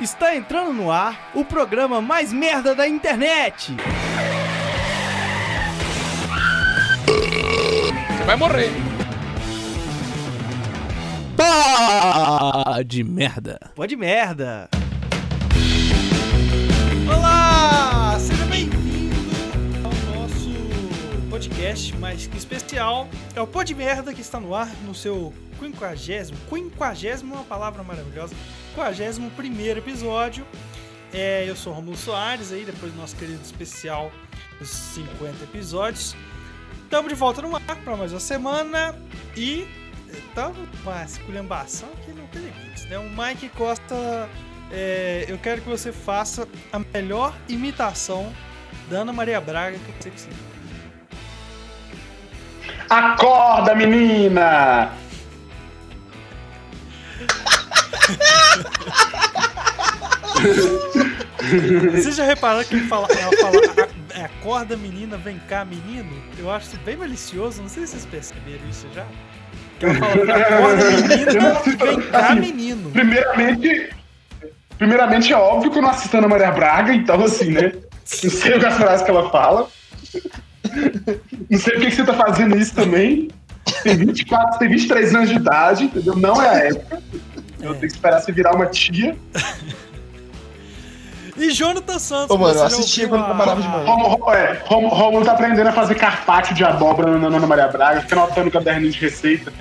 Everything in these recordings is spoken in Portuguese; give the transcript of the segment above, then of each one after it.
Está entrando no ar o programa mais merda da internet. Você vai morrer. Pá de merda. Pode merda. Podcast mais que especial. É o Pod Merda que está no ar no seu quinquagésimo, quinquagésimo é uma palavra maravilhosa, quinquagésimo primeiro episódio. É, eu sou Romulo Soares aí, depois do nosso querido especial dos 50 episódios. Estamos de volta no ar para mais uma semana e estamos uma esculhambação que não tem limites, né? O Mike Costa, é, eu quero que você faça a melhor imitação da Ana Maria Braga que você conseguir. Acorda, menina! Vocês já repararam que ele fala, ela fala acorda menina, vem cá menino? Eu acho isso bem malicioso, não sei se vocês perceberam isso já. Que ela fala, acorda menina, vem cá menino. Primeiramente, primeiramente é óbvio que eu não assisto Ana Maria Braga, então assim, né? Não sei as frases que ela fala. Não sei por que você tá fazendo isso também. Tem 24, tem 23 anos de idade, entendeu? Não é a época. Eu tenho que esperar você virar uma tia. E Jonathan Santos. Ô, mano, eu assistia quando trabalhava de manhã. Romulo, é, Romulo tá aprendendo a fazer carpaccio de abóbora na Ana Maria Braga, fica anotando o caderninho de receita.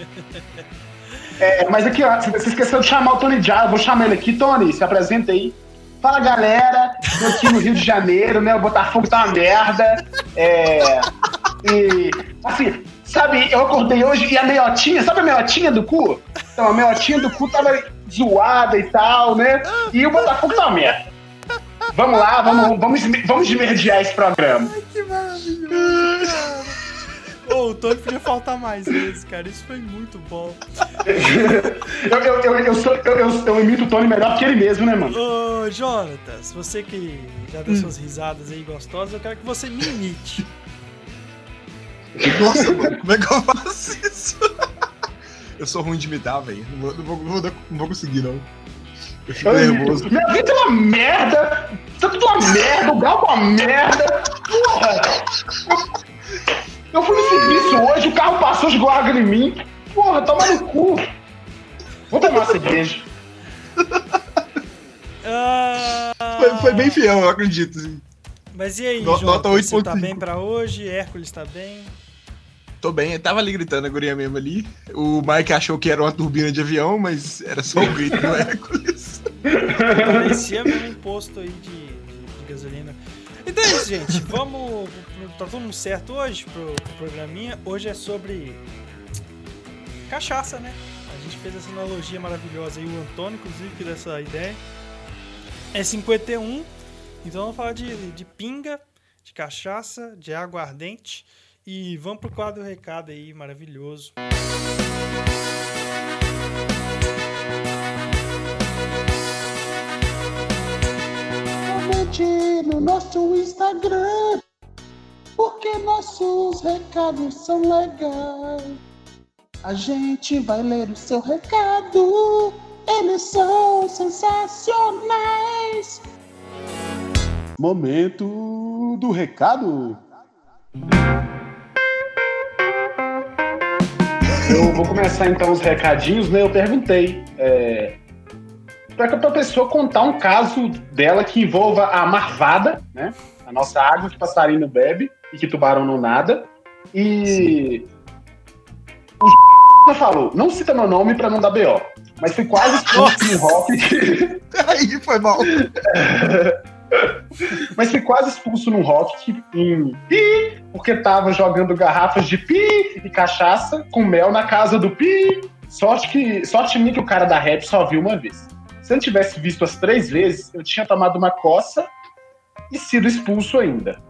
É, mas aqui, ó, você esqueceu de chamar o Tony Jaa, eu vou chamar ele aqui. Tony, se apresenta aí. Fala galera, tô aqui no Rio de Janeiro, né? O Botafogo tá uma merda. É. E. Assim, sabe, eu acordei hoje e a meiotinha, sabe a meiotinha do cu? Então, a meiotinha do cu tava zoada e tal, né? E o Botafogo tá uma merda. Vamos lá, vamos, vamos, vamos desmerdiar esse programa. Ai, que maravilhoso, cara. Oh, o Tony podia faltar mais vezes, cara. Isso foi muito bom. eu, eu, eu, eu, sou, eu, eu, eu, imito o Tony melhor que ele mesmo, né, mano? Ô, Jonatas, você que já deu hum. suas risadas aí gostosas, eu quero que você me imite. Nossa, mano, como é que eu faço isso? Eu sou ruim de imitar, velho. Não, não, vou, não vou conseguir, não. Eu fico nervoso. Minha vida é uma merda! Tá tudo uma merda, o carro é uma merda! Porra! Eu, fui no serviço hoje, o carro passou, jogou água em mim. Porra, toma no cu! Vou tomar uma cerveja. Uh... Foi, foi, bem fiel, eu acredito. Assim. Mas e aí, no, João, nota 8. Você tá bem pra hoje? Hércules tá bem? Tô bem, eu tava ali gritando a guria mesmo ali. O Mike achou que era uma turbina de avião, mas era só o grito do Hércules. Parecia mesmo um posto aí de, de, de, gasolina. Então é isso, gente. Vamos. Tá todo mundo certo hoje pro, pro programinha. Hoje é sobre cachaça, né? A gente fez essa analogia maravilhosa aí, o Antônio, inclusive, que deu essa ideia. É 51, então vamos falar de, de pinga, de cachaça, de aguardente. E vamos pro quadro recado aí, maravilhoso. Comente no nosso Instagram, porque nossos recados são legais. A gente vai ler o seu recado, eles são sensacionais. Momento do recado. Eu vou começar então os recadinhos, né? Eu perguntei é, para a pessoa contar um caso dela que envolva a marvada, né? A nossa água que passarinho bebe e que tubarão não nada. E Sim. o falou, não cita meu nome para não dar BO, mas foi quase expulso no rock. Aí foi mal. Mas fui quase expulso num rock em pi, porque tava jogando garrafas de pi e cachaça com mel na casa do pi. Sorte que, sorte minha que o cara da rap só viu uma vez. Se eu não tivesse visto as três vezes, eu tinha tomado uma coça e sido expulso ainda.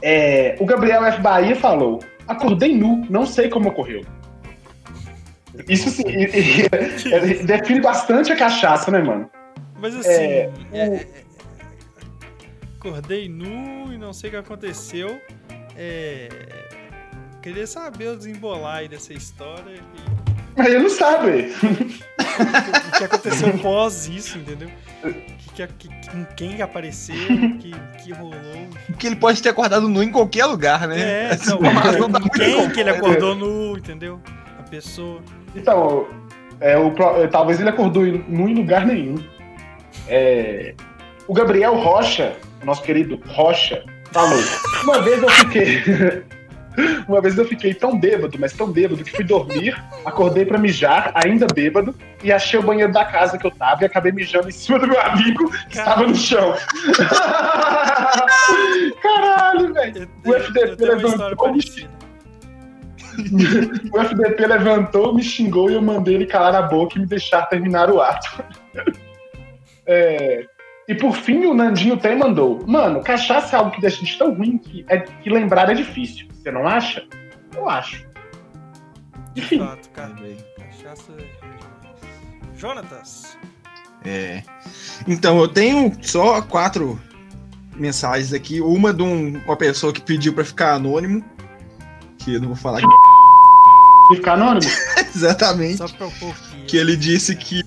É, o Gabriel F. Bahia falou: acordei nu, não sei como ocorreu. Isso sim, define bastante a cachaça, né, mano? Mas assim, é, é, é, acordei nu e não sei o que aconteceu. É, queria saber o desembolar aí dessa história. E... Mas ele não sabe. O que aconteceu pós isso, entendeu? Que, que, que, com quem apareceu, que, que rolou. Porque ele pode ter acordado nu em qualquer lugar, né? É, Essa não, informação tá quem que ele acordou nu, entendeu? A pessoa. Então, é, o, pro- talvez ele acordou não em lugar nenhum. É, o Gabriel Rocha, nosso querido Rocha, falou: Uma vez eu fiquei. Uma vez eu fiquei tão bêbado, mas tão bêbado, que fui dormir, acordei pra mijar, ainda bêbado, e achei o banheiro da casa que eu tava e acabei mijando em cima do meu amigo que estava no chão. Caralho, velho. O FDP levantou. O FDP levantou, me xingou e eu mandei ele calar a boca e me deixar terminar o ato. É, E por fim, o Nandinho até mandou: Mano, cachaça é algo que deixa a gente tão ruim que, é, que lembrar é difícil. Você não acha? Eu acho. Enfim. Fato, cara. Cachaça é. Jonatas. É. Então, eu tenho só quatro mensagens aqui. Uma de um- uma pessoa que pediu pra ficar anônimo. Que eu não vou falar aqui E ficar anônimo? exatamente. Só pra um pouquinho. Que ele disse que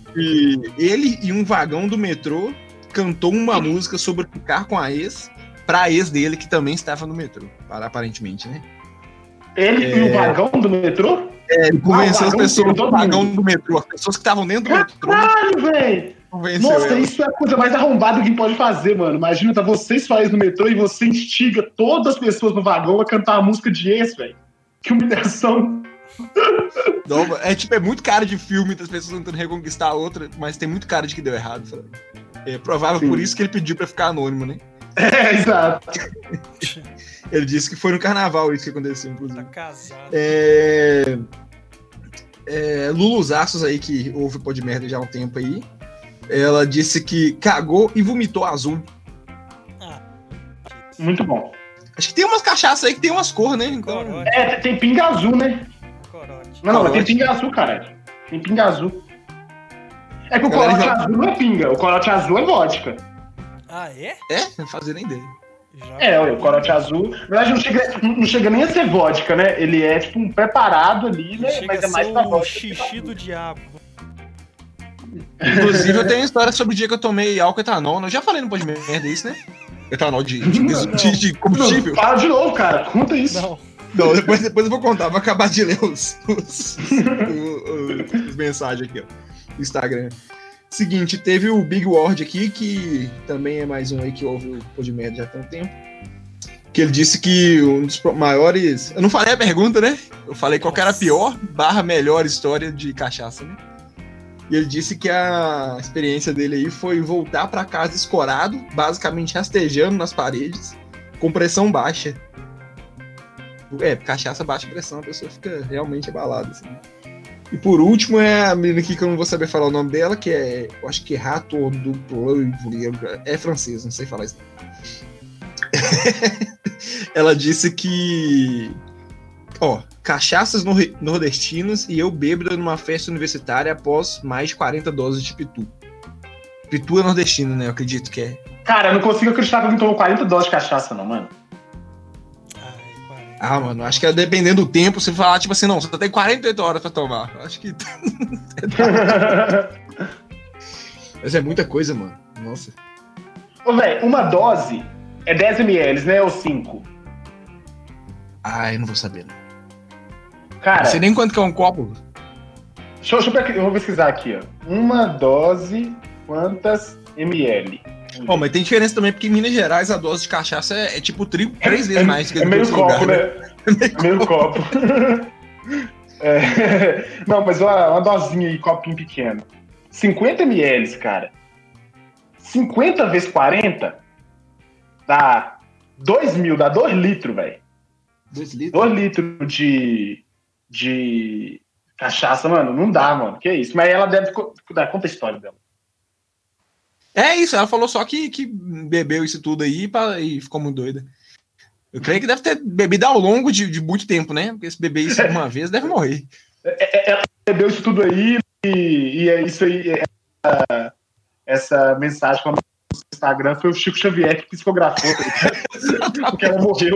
ele e um vagão do metrô cantou uma música sobre ficar com a ex pra ex dele, que também estava no metrô. Aparentemente, né? Ele e o vagão do metrô? É, ele convenceu Ah, as pessoas do vagão do metrô. As pessoas que estavam dentro do metrô. Caralho, velho! Nossa, ela. isso é a coisa mais arrombada que pode fazer, mano. Imagina, tá você sua ex no metrô e você instiga todas as pessoas no vagão a cantar a música de ex, velho. Que humilhação. Não, é tipo, é muito cara de filme das pessoas tentando reconquistar a outra, mas tem muito cara de que deu errado. sabe? É provável Sim. por isso que ele pediu pra ficar anônimo, né? É, exato. Ele disse que foi no carnaval isso que aconteceu, inclusive. Tá casado. É... É, Lulu Zassos aí, que ouve o pô de merda já há um tempo aí. Ela disse que cagou e vomitou azul. Muito bom. Acho que tem umas cachaças aí que tem umas cores, né? Então, Corote. É, tem- pinga azul, né? Corote. Não, não, mas tem Corote. pinga azul, caralho. Tem pinga azul. É que o corote já- azul não é pinga, o corote azul é vodka. Ah, é? é, não fazia nem ideia. Já É, o corote azul. Na verdade, não chega, não chega nem a ser vodka, né? Ele é tipo um preparado ali, né? Chega Mas é mais pra o vodka. xixi do diabo. Inclusive, eu tenho uma história sobre o dia que eu tomei álcool etanol. Eu já falei no de merda isso, né? Etanol de, de, de- de combustível. Não, fala de novo, cara. Conta isso. Não. Não, depois, depois eu vou contar. Vou acabar de ler os, os, o- o- os mensagens aqui, ó. Instagram. Seguinte, teve o Big Word aqui, que também é mais um aí que ouve o Pô de Merda já tem um tempo. Que ele disse que um dos maiores. Eu não falei a pergunta, né? Eu falei qual era a pior barra melhor história de cachaça, né? E ele disse que a experiência dele aí foi voltar pra casa escorado, basicamente rastejando nas paredes, com pressão baixa. É, cachaça baixa pressão, a pessoa fica realmente abalada. Assim. E por último é a menina aqui que eu não vou saber falar o nome dela, que é. Eu acho que é Rato do É francês, não sei falar isso. Ela disse que. Ó, cachaças nor- nordestinas e eu bêbada numa festa universitária após mais de 40 doses de pitu. Pitu é nordestino, né? Eu acredito que é. Cara, eu não consigo acreditar que alguém tomou 40 doses de cachaça, não, mano. Ai, 40. Ah, mano, acho que é dependendo do tempo, você falar, tipo assim, não, você tem 48 horas pra tomar. Acho que. Mas é muita coisa, mano. Nossa. Ô, velho, uma dose é 10 ml, né? Ou 5. Ah, eu não vou saber. Não, Cara, não sei nem quanto que é um copo. deixa, eu- deixa eu vou pesquisar aqui, ó. Uma dose, quantas ml? Ó, mas tem diferença também, porque em Minas Gerais a dose de cachaça é, é tipo tri, três vezes é, mais que É meio copo, lugares, né? É meio copo. É, Não, mas uma, uma dosinha aí, copinho pequeno. 50 ml, cara. 50 vezes 40 dá 2 mil, dá 2 litros, velho. Dois litros. 2 litros de, de cachaça, mano, não dá, mano. Que isso? Mas ela deve. co- Conta a história dela. É isso, ela falou só que, que bebeu isso tudo aí pra- e ficou muito doida. Eu creio que deve ter bebido ao longo de, de muito tempo, né? Porque se beber isso uma vez, deve morrer. Bebeu isso tudo aí e, e é isso aí. é- Essa, essa mensagem no Instagram foi o Chico Xavier que psicografou, porque ela morreu.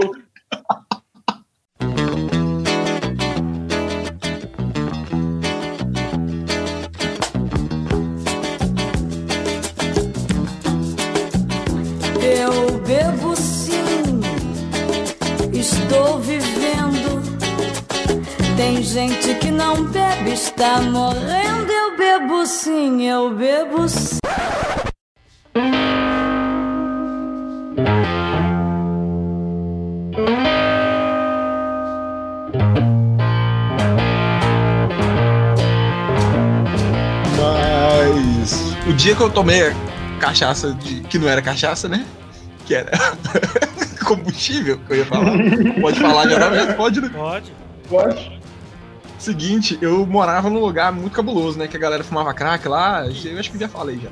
Tem gente que não bebe, está morrendo. Eu bebo sim, eu bebo sim. Mas o dia que eu tomei a cachaça de, que não era cachaça, né? Que era combustível, que eu ia falar. Pode falar agora mesmo? Pode, né? Pode. Pode. Seguinte, eu morava num lugar muito cabuloso, né? Que a galera fumava crack lá. Eu acho que já falei já.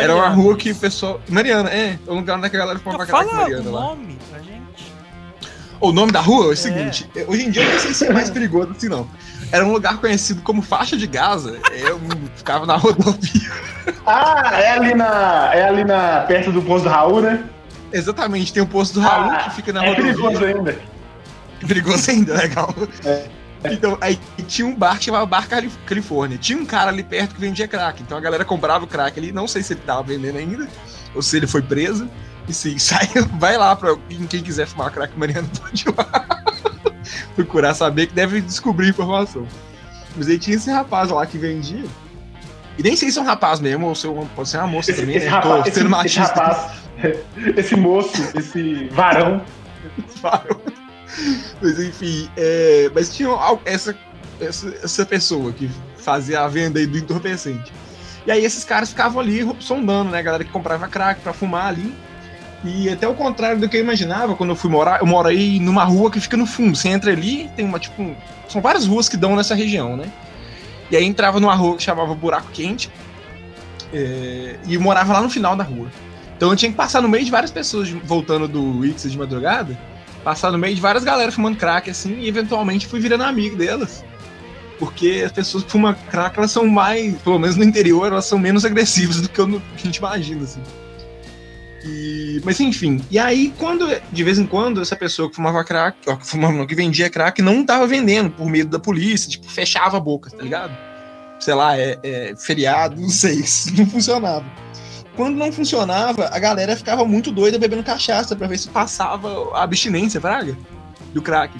Era uma Mariana, rua que o pessoal. Mariana, é. É um lugar onde a galera fumava crack fala Mariana o lá. nome pra gente. O nome da rua é o seguinte: hoje em dia eu não sei se é mais perigoso assim, não. Era um lugar conhecido como faixa de Gaza. Eu ficava na rodovia. Ah, é ali na. É ali na. perto do posto do Raul, né? Exatamente, tem o posto do Raul Ah, que fica na é rodovia. perigoso ainda. Perigoso ainda, legal. É. Então, aí tinha um bar que chamava Bar Cali- Califórnia. Tinha um cara ali perto que vendia crack. Então a galera comprava o crack ali. Não sei se ele tava vendendo ainda, ou se ele foi preso. E se saiu, vai lá pra quem quiser fumar crack mariano, pode ir lá. Procurar saber que deve descobrir informação. Mas aí tinha esse rapaz lá que vendia. E nem sei se é um rapaz mesmo, ou se é uma- pode ser uma moça Esse, também. esse né? rapaz, Tô esse, sendo esse machista. rapaz, esse moço, esse varão. Falam. Mas enfim, é, mas tinha essa, essa, essa pessoa que fazia a venda aí do entorpecente. E aí esses caras ficavam ali sondando, né? A galera que comprava crack pra fumar ali. E até o contrário do que eu imaginava quando eu fui morar, eu moro aí numa rua que fica no fundo. Você entra ali, tem uma tipo. São várias ruas que dão nessa região, né? E aí entrava numa rua que chamava Buraco Quente. é, e morava lá no final da rua. Então eu tinha que passar no meio de várias pessoas voltando do Ix de madrugada passar no meio de várias galera fumando crack, assim, e eventualmente fui virando amigo delas. Porque as pessoas que fumam crack, elas são mais, pelo menos no interior, elas são menos agressivas do que, a gente imagina, assim. E, mas enfim, e aí quando, de vez em quando, essa pessoa que fumava crack, ó, que fumava que vendia crack, não tava vendendo por medo da polícia, tipo, fechava a boca, tá ligado? Sei lá, é, é feriado, não sei, não funcionava. Quando não funcionava, a galera ficava muito doida bebendo cachaça pra ver se passava a abstinência, praga, do crack.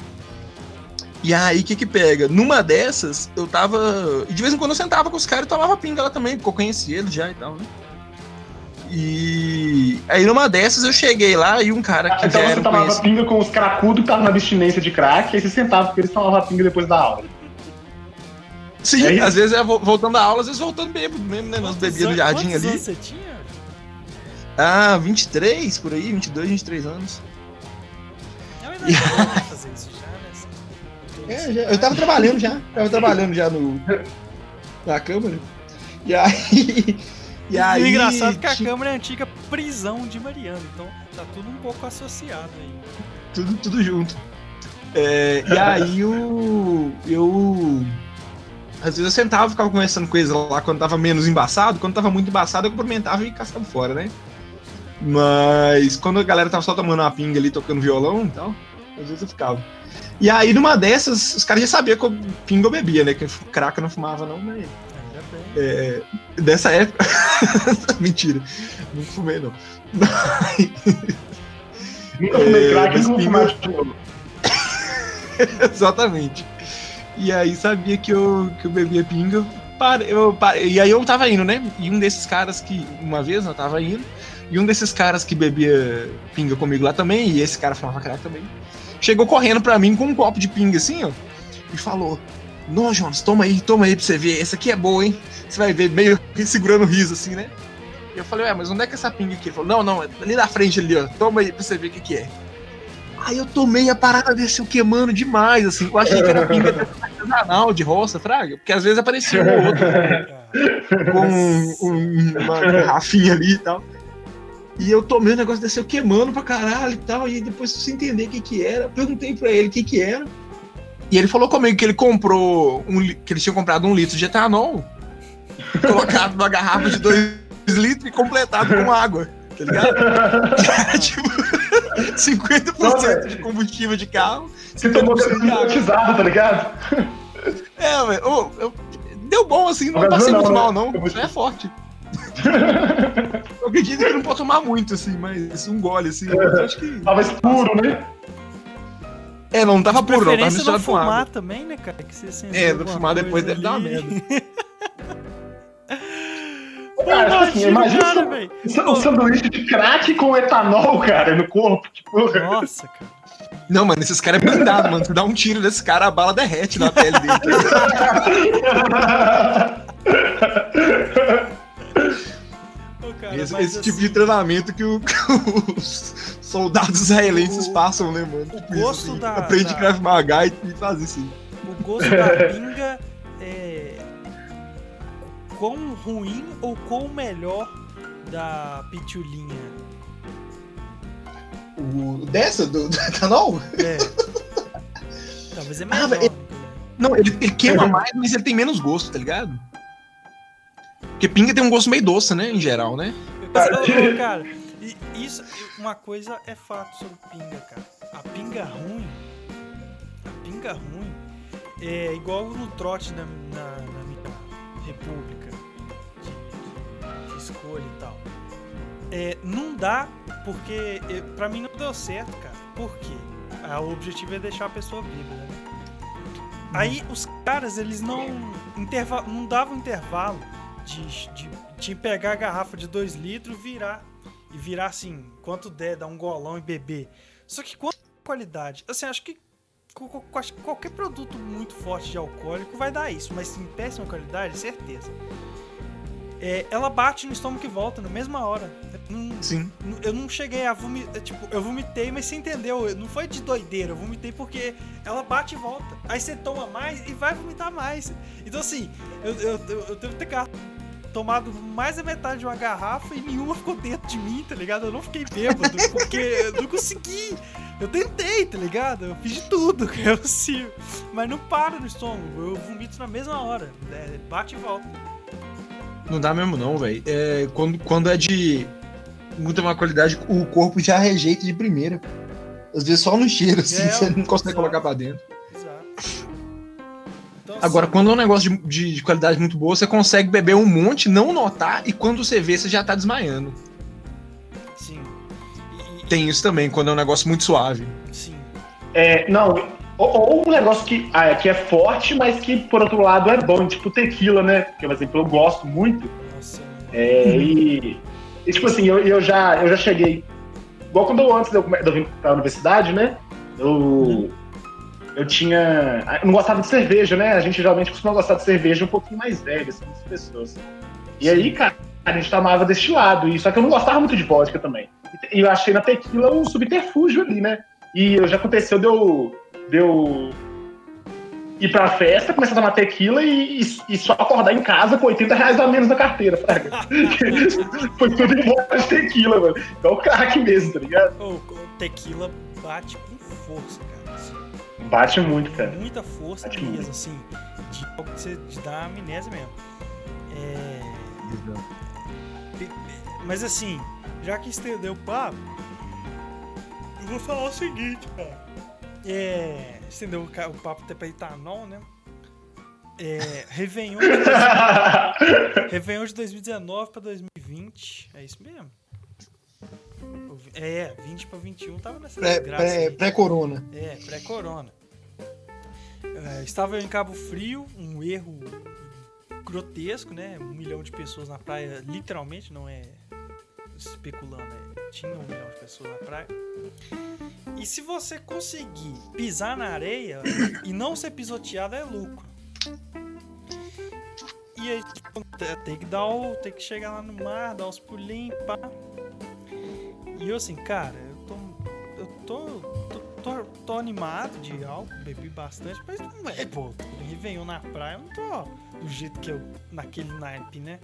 E aí, o que que pega? Numa dessas, eu tava. E de vez em quando eu sentava com os caras e tomava pinga lá também, porque eu conhecia eles já e tal, né? E aí, numa dessas, eu cheguei lá e um cara que Então você tomava conhecido. pinga com os cracudos que estavam na abstinência de crack, aí você sentava porque eles tomavam pinga depois da aula. Sim, É às vezes é vo- voltando da aula, às vezes voltando bêbado mesmo, né? Nós bebíamos no jardim quantos ali. anos você tinha? Ah, 23 por aí, 22, 23 anos. É uma idade boa pra fazer isso já, né? É, já- eu tava trabalhando já. Tava trabalhando já no. Na Câmara. E aí. E E aí. o engraçado é que a tinha Câmara é a antiga prisão de Mariana, então tá tudo um pouco associado aí. Tudo, tudo junto. É, e aí eu. Eu. Às vezes eu sentava, ficava conversando com eles lá quando tava menos embaçado. Quando tava muito embaçado, eu cumprimentava e cascava fora, né? Mas quando a galera tava só tomando uma pinga ali, tocando violão e tal, às vezes eu ficava. E aí, numa dessas, os caras já sabiam que eu pinga eu bebia, né? Que crack eu não fumava, não, mas. É, dessa época. Mentira, não fumei não. Nunca fumei É, crack, vou pinga-. Exatamente. E aí sabia que eu, que eu bebia pinga. Eu, pare- e aí eu tava indo, né? E um desses caras que. Uma vez eu tava indo. E um desses caras que bebia pinga comigo lá também, e esse cara fumava crack também, chegou correndo pra mim com um copo de pinga assim, ó. E falou: Não, Jonas, toma aí, toma aí pra você ver. Essa aqui é boa, hein? Você vai ver, meio segurando o riso assim, né? E eu falei, ué, mas onde é que é essa pinga aqui? Ele falou, não, não, é ali na frente ali, ó. Toma aí pra você ver o que, que é. Aí eu tomei a parada desceu queimando demais, assim. Eu achei que era pinga artesanal de roça, fraga. Porque às vezes aparecia um ou outro com um- uma garrafinha ali e tal. E eu tomei o negócio desceu queimando pra caralho e tal. E depois, sem entender o que que era, perguntei pra ele o que que era. E ele falou comigo que ele comprou, um, que ele tinha comprado um litro de etanol, colocado numa garrafa de dois litros e completado com água. Tá ligado? Tipo, 50% de combustível de carro. Você tomou 50% de água. hipnotizado, tá ligado? É, velho. eu- deu bom assim, não passei não, muito né? mal, não. Eu vou- É forte. Eu acredito que não pode tomar muito, assim, mas um gole, assim. Eu acho que. Tava escuro, né? É, não tava puro, não, tava não misturado com fumar água. também, né, cara? Que você É, alguma fumar depois coisa deve dar uma ali. Pô, Cara, tipo assim, imagina cara. Um sanduíche de crack com etanol, cara, no corpo. Tipo, Nossa, cara. Não, mano, esses caras é blindado, mano. Tu dá um tiro desse cara, a bala derrete na pele dele. cara, esse mas esse assim, tipo de treinamento que, o- que os soldados israelenses O- passam, né, mano? o Tipo gosto isso, assim. da- Aprende da- Krav Maga e, e faz isso. assim. o gosto da pinga é quão ruim ou quão melhor da pitulinha? O, dessa, do, do etanol? É. Talvez é Ah, melhor. velho, Não, ele, ele queima mais, mas ele tem menos gosto, tá ligado? Porque pinga tem um gosto meio doce, né, em geral, né? Ô, ô, cara, isso, uma coisa é fato sobre pinga, cara. A pinga ruim, a pinga ruim é igual no trote na, na- na minha república de, de escolha e tal. É, não dá porque é, pra mim não deu certo, cara. Por quê? Ah, o objetivo é deixar a pessoa bêbada, né? Aí os caras, eles não, interva não davam intervalo de, de, de pegar a garrafa de 2 litros, virar e virar assim, quanto der, dar um golão e beber. Só que quanto qualidade, assim, acho que qualquer produto muito forte de alcoólico vai dar isso, mas em péssima qualidade, certeza. É, ela bate no estômago e volta na mesma hora. Não- Sim. Eu não cheguei a vomitar, tipo, eu vomitei, mas você entendeu, não foi de doideira, eu vomitei porque ela bate e volta. Aí você toma mais e vai vomitar mais. Então assim, eu, eu, eu, eu devo ter ga- tomado mais da metade de uma garrafa e nenhuma ficou dentro de mim, tá ligado? Eu não fiquei bêbado, porque eu não consegui. Eu tentei, tá ligado? Eu fiz de tudo que é possível. Mas não para no estômago, eu vomito na mesma hora. né? Bate e volta. Não dá mesmo, não, velho. É, quando, quando é de muita má qualidade, o corpo já rejeita de primeira. Às vezes só no cheiro, assim, É, você não consegue exato. colocar pra dentro. Agora, quando é um negócio de, de- de qualidade muito boa, você consegue beber um monte, não notar, e quando você vê, você já tá desmaiando. Sim. E- Tem isso também, quando é um negócio muito suave. Sim. É, não, ou, ou um negócio que, ah, que é forte, mas que por outro lado é bom, tipo tequila, né? Porque, por exemplo, eu gosto muito. Nossa. É, e, e, tipo assim, eu, eu, já, eu já cheguei. Igual quando eu antes de eu, de eu vir pra universidade, né? Eu. Eu tinha. Eu não gostava de cerveja, né? A gente geralmente costuma gostar de cerveja um pouquinho mais velha, assim, as pessoas. E aí, cara, a gente tomava destilado. E, só que eu não gostava muito de vodka também. E eu achei na tequila um subterfúgio ali, né? E já aconteceu de eu, de eu ir pra festa, começar a tomar tequila e, e- e só acordar em casa com 80 reais a menos na carteira, fraga. Foi tudo embora de tequila, mano. É o crack mesmo, tá ligado? Ô, o tequila bate com força, cara. Bate muito, cara. muita força Bate mesmo, muito. assim. De, algo que você de dar amnésia mesmo. É, mas assim, já que estendeu o papo, eu vou falar o seguinte, cara. É. Estendeu o papo até pra etanol, né? É. Réveillon de, dois- Réveillon de 2019 pra 2020. É isso mesmo? É, 20 pra 21 tava nessa Pré- desgraça pré-. Pré-corona. É, pré-corona. É, estava em Cabo Frio, um erro grotesco, né? Um milhão de pessoas na praia, literalmente, não é especulando, é, tinha um milhão de pessoas na praia. E se você conseguir pisar na areia e não ser pisoteado, é lucro. E aí, tipo, tem que dar o. Tem que chegar lá no mar, dar os pulinhos, pá. E eu assim, cara, eu tô. Eu tô. Tô, tô, animado de álcool, bebi bastante, mas não é, pô. Réveillon na praia, eu não tô do jeito que eu. naquele naipe, né?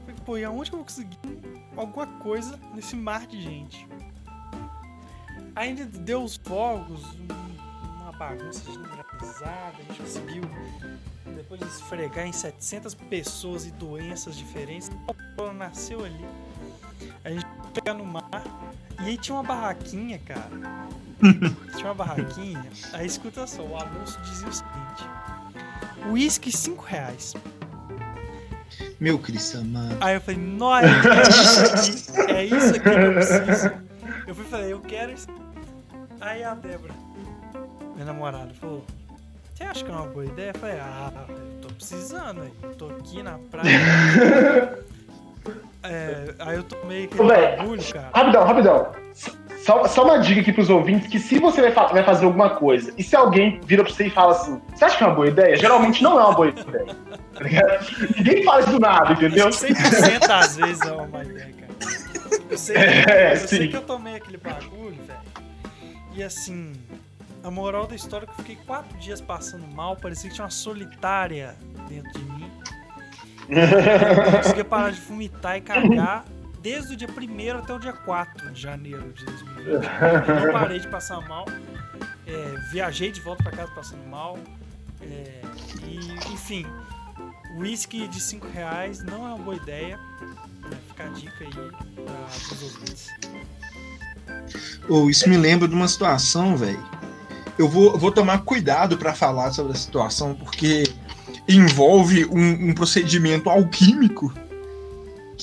Falei, pô, e aonde eu vou conseguir alguma coisa nesse mar de gente? Ainda deu os fogos, um- uma bagunça generalizada, a gente conseguiu, depois de esfregar em 700 pessoas e doenças diferentes, o nasceu ali. A gente pegar no mar, e aí tinha uma barraquinha, cara. Tinha uma barraquinha, aí escuta só, o anúncio dizia o seguinte: Whisky 5 reais. Meu Cristo amado. Aí eu falei, nossa, é isso aqui, é isso aqui que eu preciso. Eu fui e falei, eu quero isso. Aí a Débora, minha namorada, falou, você acha que é uma boa ideia? Eu falei, ah, eu tô precisando, aí. Eu tô aqui na praia. É, aí eu tomei aquele Ô, véi, bagulho, cara. Rapidão, rapidão. Só, só uma dica aqui pros ouvintes, que se você vai, fa- vai fazer alguma coisa, e se alguém vira pra você e fala assim, você acha que é uma boa ideia? Geralmente não é uma boa ideia. Tá? Ninguém fala isso do nada, entendeu? Acho que 100% às vezes é uma má ideia, cara. Eu sei, É, eu sei que eu tomei aquele bagulho, velho. E assim, a moral da história é que eu fiquei quatro dias passando mal, parecia que tinha uma solitária dentro de mim. Eu não conseguia parar de vomitar e cagar desde o dia 1 até o dia 4 de janeiro de 2020. Eu não parei de passar mal. É, viajei de volta pra casa passando mal. É, e, enfim, whisky de 5 reais não é uma boa ideia. né? Fica a dica aí para os ouvintes. Ou isso me lembra de uma situação, velho. Eu vou, vou tomar cuidado pra falar sobre a situação, porque envolve um, um procedimento alquímico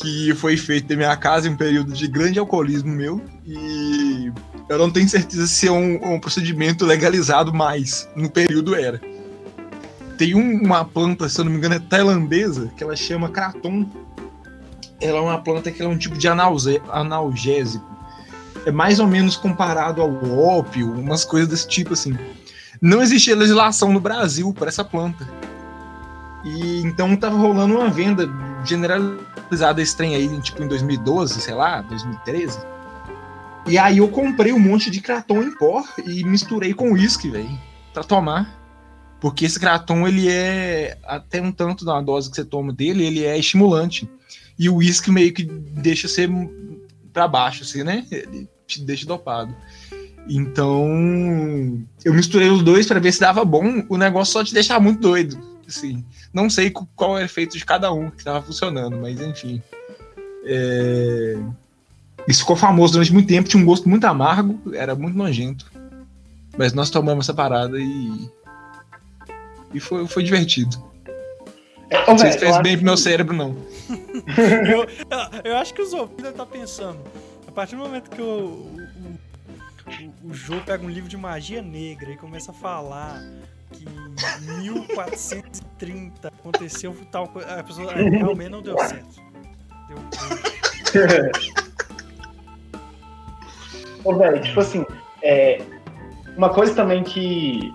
que foi feito na minha casa em um período de grande alcoolismo meu. E eu não tenho certeza se é um, um procedimento legalizado mais. No período era. Tem um- uma planta, se eu não me engano, é tailandesa, que ela chama Kraton. Ela é uma planta que é um tipo de analgésico é mais ou menos comparado ao ópio, umas coisas desse tipo assim. Não existia legislação no Brasil para essa planta. E então tava rolando uma venda generalizada desse trem aí, tipo em 2012, sei lá, 2013. E aí eu comprei um monte de Kraton em pó e misturei com uísque, velho, para tomar. Porque esse Kraton, ele é até um tanto da dose que você toma dele, ele é estimulante. E o uísque meio que deixa você para baixo, assim, né? Ele te deixa dopado. Então, eu misturei os dois para ver se dava bom. O negócio só te deixava muito doido, assim. Não sei qual é o efeito de cada um que tava funcionando, mas enfim. É, Isso ficou famoso durante muito tempo, tinha um gosto muito amargo, era muito nojento. Mas nós tomamos essa parada e. E foi, foi divertido. É, Não sei se fez eu bem pro meu cérebro, não. eu, eu acho que ouvintes devem estar pensando. A partir do momento que o, o, o, o Jô pega um livro de magia negra e começa a falar que em 1430 aconteceu tal coisa, a pessoa ah, realmente não deu certo. Deu Ô, velho, tipo assim, é, uma coisa também que.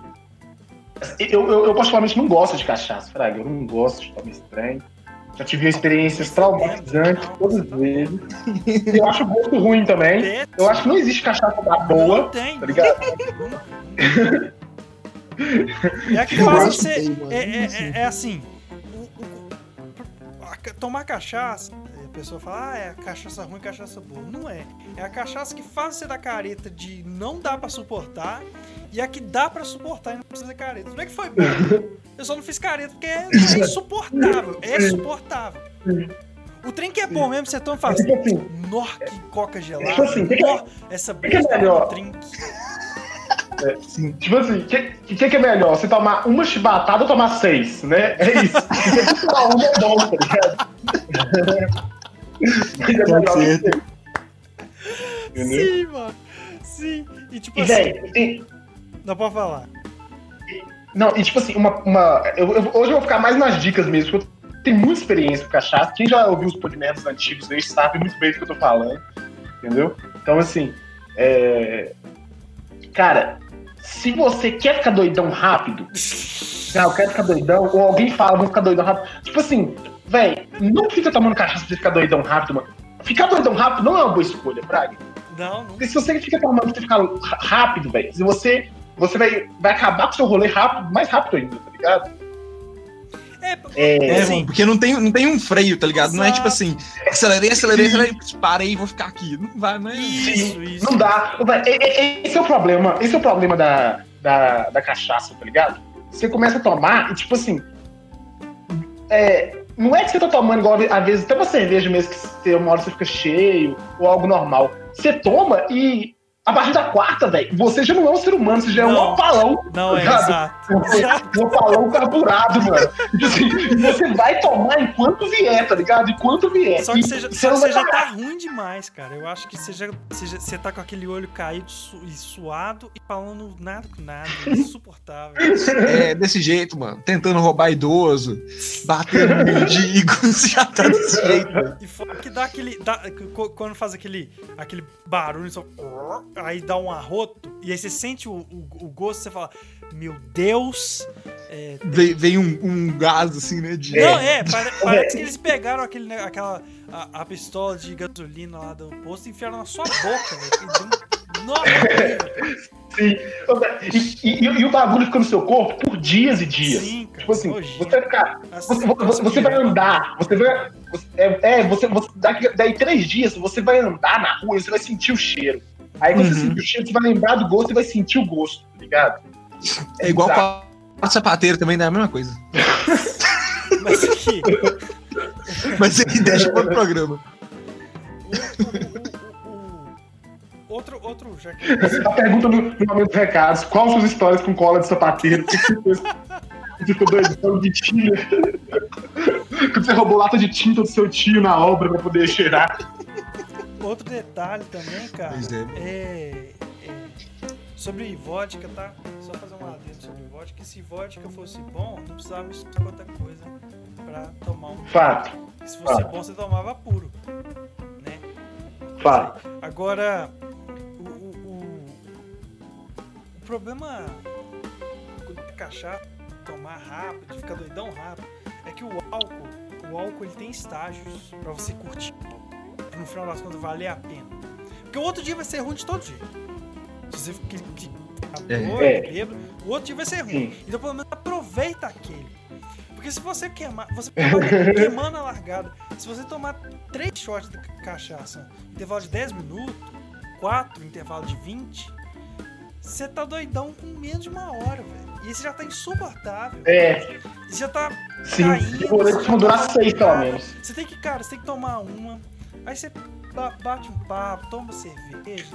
Eu, eu, eu particularmente não gosto de cachaça, Fraga. Eu não gosto de tomar estranho. Já tive experiências traumatizantes todas as vezes. Eu acho gosto ruim também. Eu acho que não existe cachaça da não boa, tem. tá ligado? É a que faz você. É, é, é- é assim. o- o- a ca- tomar cachaça, a pessoa fala, ah, é cachaça ruim, cachaça boa. Não é. É a cachaça que faz você dar careta de não dá pra suportar e a que dá pra suportar e não precisa de careta. Não é que foi bom. Eu só não fiz careta porque é insuportável. É suportável. O trem que é bom mesmo, você toma e fala assim, Tipo assim, nó, que coca gelada. Tipo assim, que que é- nó, essa que é melhor? Drink. Sim. tipo assim, o que, que, que é melhor? Você tomar uma chibatada ou tomar seis, né? É isso. Se você tomar uma é bom, tá ligado? É Entendeu? Sim, mano. Sim. E tipo E, assim, velho, tem- não pode falar. Não, e tipo assim, uma. uma eu, eu- hoje eu vou ficar mais nas dicas mesmo, porque eu tenho muita experiência com cachaça. Quem já ouviu os podcasts antigos aí sabe muito bem do que eu tô falando. Entendeu? Então, assim. é, Cara, se você quer ficar doidão rápido, não, eu quero ficar doidão, ou alguém fala, vou ficar doidão rápido. Tipo assim, velho, não fica tomando cachaça pra ficar doidão rápido, mano. Ficar doidão rápido não é uma boa escolha, Praga. Não, não. Porque se você fica tomando pra ficar rápido, velho, se você. Você vai, vai acabar com o seu rolê rápido, mais rápido ainda, tá ligado? É, É, É, Assim, mano, porque não tem, não tem um freio, tá ligado? Não é tipo Exato. assim, acelerei, acelerei, acelerei, parei e vou ficar aqui. Não vai, não é. isso, isso. Não dá. E- Esse é o problema. Esse é o problema da, da, da cachaça, tá ligado? Você começa a tomar e, tipo assim. é, não é que você tá tomando igual, às vezes, até uma cerveja mesmo que você, uma hora você fica cheio, ou algo normal. Você toma e A partir da quarta, velho, você já não é um ser humano, você já é Não. um opalão. Não, é Sabe? exato. Um opalão carburado, mano. Tipo assim, e você vai tomar enquanto vier, tá ligado? Enquanto vier. Só que E você já, você só que não você já tá ruim demais, cara. Eu acho que você já, você já- você tá com aquele olho caído su- e suado e falando nada com nada. Insuportável. É, desse jeito, mano. Tentando roubar idoso, batendo no mendigos, já tá desse jeito. E fora que dá aquele. dá- qu- quando faz aquele, aquele barulho, só, aí dá um arroto, e aí você sente o, o, o gosto, você fala: Meu Deus! é, Vem, vem um, um gás, assim, né? De... Não, é, pare- parece que eles pegaram aquele, ne- aquela, a, a pistola de gasolina lá do posto e enfiaram na sua boca, velho. Nossa. Sim. E, e- e- e o bagulho fica no seu corpo por dias e dias. Sim, cara. Tipo assim, você, cara, Assim, você, você- você vai andar, você vai. você- é, é, você, você- daqui, daí três dias você vai andar na rua e você vai sentir o cheiro. Aí quando você Uhum. sentir o cheiro, você vai lembrar do gosto e vai sentir o gosto, tá ligado? É igual bizarro. o sapateiro também, não é a mesma coisa. Mas aqui, Mas aí deixa para programa. o, o- outro, outro, já que A pergunta no, no momento dos recados: qual suas histórias com cola de sapateiro? O que que você fez? Você ficou doidão de tinta. Quando você roubou lata de tinta do seu tio na obra pra poder cheirar. Outro detalhe também, cara, Pois é. é, é sobre vodka, tá? Só fazer um adendo sobre vodka, que se vodka fosse bom, não precisava misturar com outra coisa pra tomar um. Fato, Se fosse Ah. bom, você tomava puro, né? fato. Agora, o, o, o, o problema cachaça, tomar rápido, de ficar doidão rápido, é que o álcool, o álcool ele tem estágios pra você curtir. Pra no final das contas valer a pena. Porque o outro dia vai ser ruim de todo jeito. Se você que, que, ficar É. É. bêbado, o outro dia vai ser ruim. Sim. Então pelo menos aproveita aquele. Porque se você queimar, você queimando a largada. Se você tomar três shots de cachaça, intervalo de 10 minutos, quatro intervalo de 20, você tá doidão com menos de uma hora, velho. E esse já tá insuportável. É, E já tá sim. caindo. Costuma durar seis, pelo menos. Você tem que, cara, você tem que tomar uma. Aí você ba- bate um papo, toma cerveja,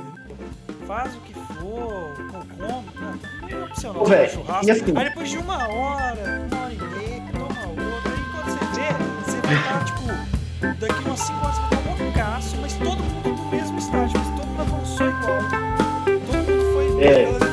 faz o que for, com come, né? É opcional, Ô, velho, churrasco. e assim- Aí depois de uma hora, uma hora e meia, toma outra. Aí quando você vê, você vai estar, tipo, daqui umas 5 horas você vai estar loucaço, mas todo mundo no mesmo estágio, mas todo mundo avançou igual. Todo mundo foi. É.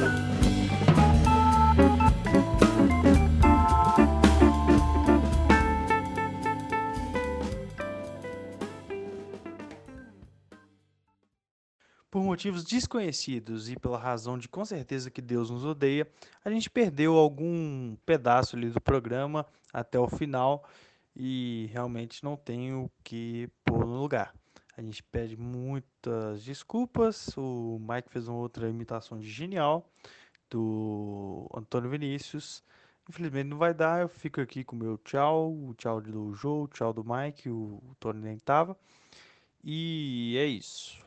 motivos desconhecidos e pela razão de com certeza que Deus nos odeia, a gente perdeu algum pedaço ali do programa até o final e realmente não tem o que pôr no lugar. A gente pede muitas desculpas. O Mike fez uma outra imitação de genial do Antônio Vinícius. Infelizmente não vai dar, eu fico aqui com o meu tchau, o tchau do Joe, o tchau do Mike, o, o Tony nem tava. E é isso.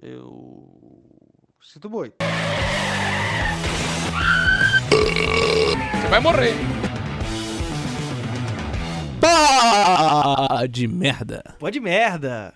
Eu sinto muito. Você vai morrer. Pá de merda. Pode merda!